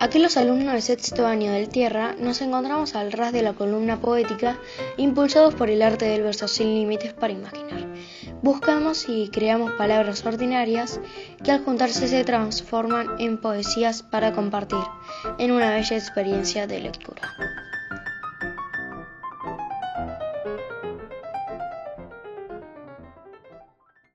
Aquí los alumnos de sexto año del Tierra nos encontramos al ras de la columna poética, impulsados por el arte del verso sin límites para imaginar. Buscamos y creamos palabras ordinarias que al juntarse se transforman en poesías para compartir en una bella experiencia de lectura.